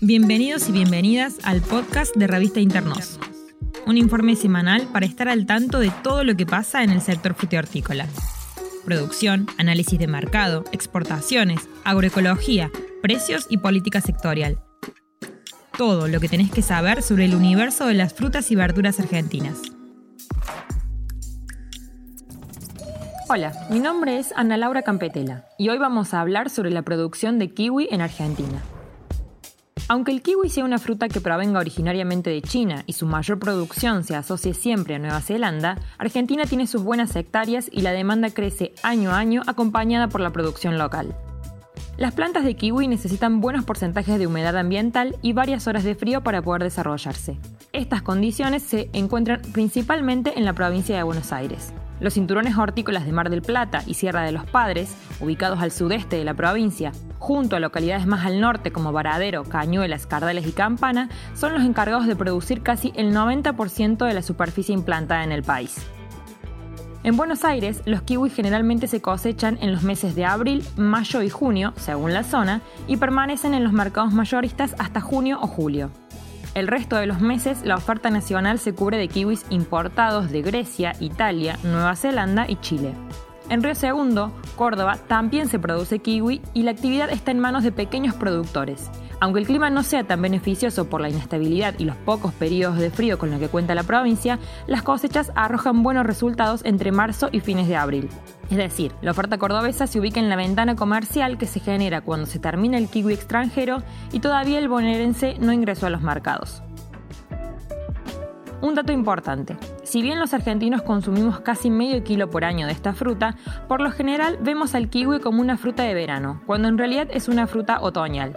Bienvenidos y bienvenidas al podcast de Revista Internos, un informe semanal para estar al tanto de todo lo que pasa en el sector frutihortícola. Producción, análisis de mercado, exportaciones, agroecología, precios y política sectorial. Todo lo que tenés que saber sobre el universo de las frutas y verduras argentinas. Hola, mi nombre es Ana Laura Campetela y hoy vamos a hablar sobre la producción de kiwi en Argentina. Aunque el kiwi sea una fruta que provenga originariamente de China y su mayor producción se asocie siempre a Nueva Zelanda, Argentina tiene sus buenas hectáreas y la demanda crece año a año acompañada por la producción local. Las plantas de kiwi necesitan buenos porcentajes de humedad ambiental y varias horas de frío para poder desarrollarse. Estas condiciones se encuentran principalmente en la provincia de Buenos Aires. Los cinturones hortícolas de Mar del Plata y Sierra de los Padres, ubicados al sudeste de la provincia, junto a localidades más al norte como Varadero, Cañuelas, Cardales y Campana, son los encargados de producir casi el 90% de la superficie implantada en el país. En Buenos Aires, los kiwis generalmente se cosechan en los meses de abril, mayo y junio, según la zona, y permanecen en los mercados mayoristas hasta junio o julio. El resto de los meses, la oferta nacional se cubre de kiwis importados de Grecia, Italia, Nueva Zelanda y Chile. En Río Segundo, Córdoba, también se produce kiwi y la actividad está en manos de pequeños productores. Aunque el clima no sea tan beneficioso por la inestabilidad y los pocos periodos de frío con los que cuenta la provincia, las cosechas arrojan buenos resultados entre marzo y fines de abril. Es decir, la oferta cordobesa se ubica en la ventana comercial que se genera cuando se termina el kiwi extranjero y todavía el bonaerense no ingresó a los mercados. Un dato importante. Si bien los argentinos consumimos casi medio kilo por año de esta fruta, por lo general vemos al kiwi como una fruta de verano, cuando en realidad es una fruta otoñal.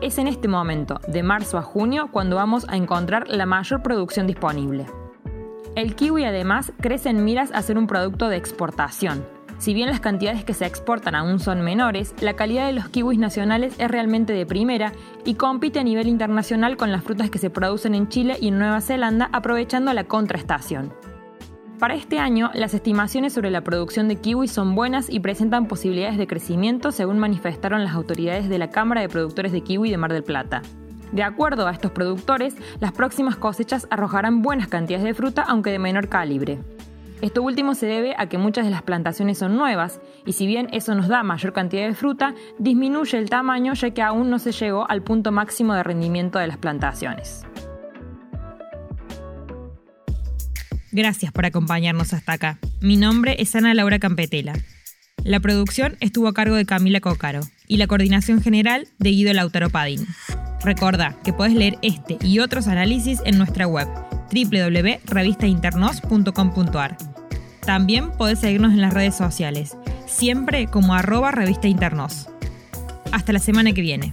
Es en este momento, de marzo a junio, cuando vamos a encontrar la mayor producción disponible. El kiwi además crece en miras a ser un producto de exportación. Si bien las cantidades que se exportan aún son menores, la calidad de los kiwis nacionales es realmente de primera y compite a nivel internacional con las frutas que se producen en Chile y en Nueva Zelanda aprovechando la contraestación. Para este año, las estimaciones sobre la producción de kiwi son buenas y presentan posibilidades de crecimiento, según manifestaron las autoridades de la Cámara de Productores de Kiwi de Mar del Plata. De acuerdo a estos productores, las próximas cosechas arrojarán buenas cantidades de fruta, aunque de menor calibre. Esto último se debe a que muchas de las plantaciones son nuevas, y si bien eso nos da mayor cantidad de fruta, disminuye el tamaño ya que aún no se llegó al punto máximo de rendimiento de las plantaciones. Gracias por acompañarnos hasta acá. Mi nombre es Ana Laura Campetela. La producción estuvo a cargo de Camila Cócaro y la coordinación general de Guido Lautaro Padín. Recuerda que puedes leer este y otros análisis en nuestra web www.revistainternos.com.ar. También podés seguirnos en las redes sociales, siempre como arroba revista Hasta la semana que viene.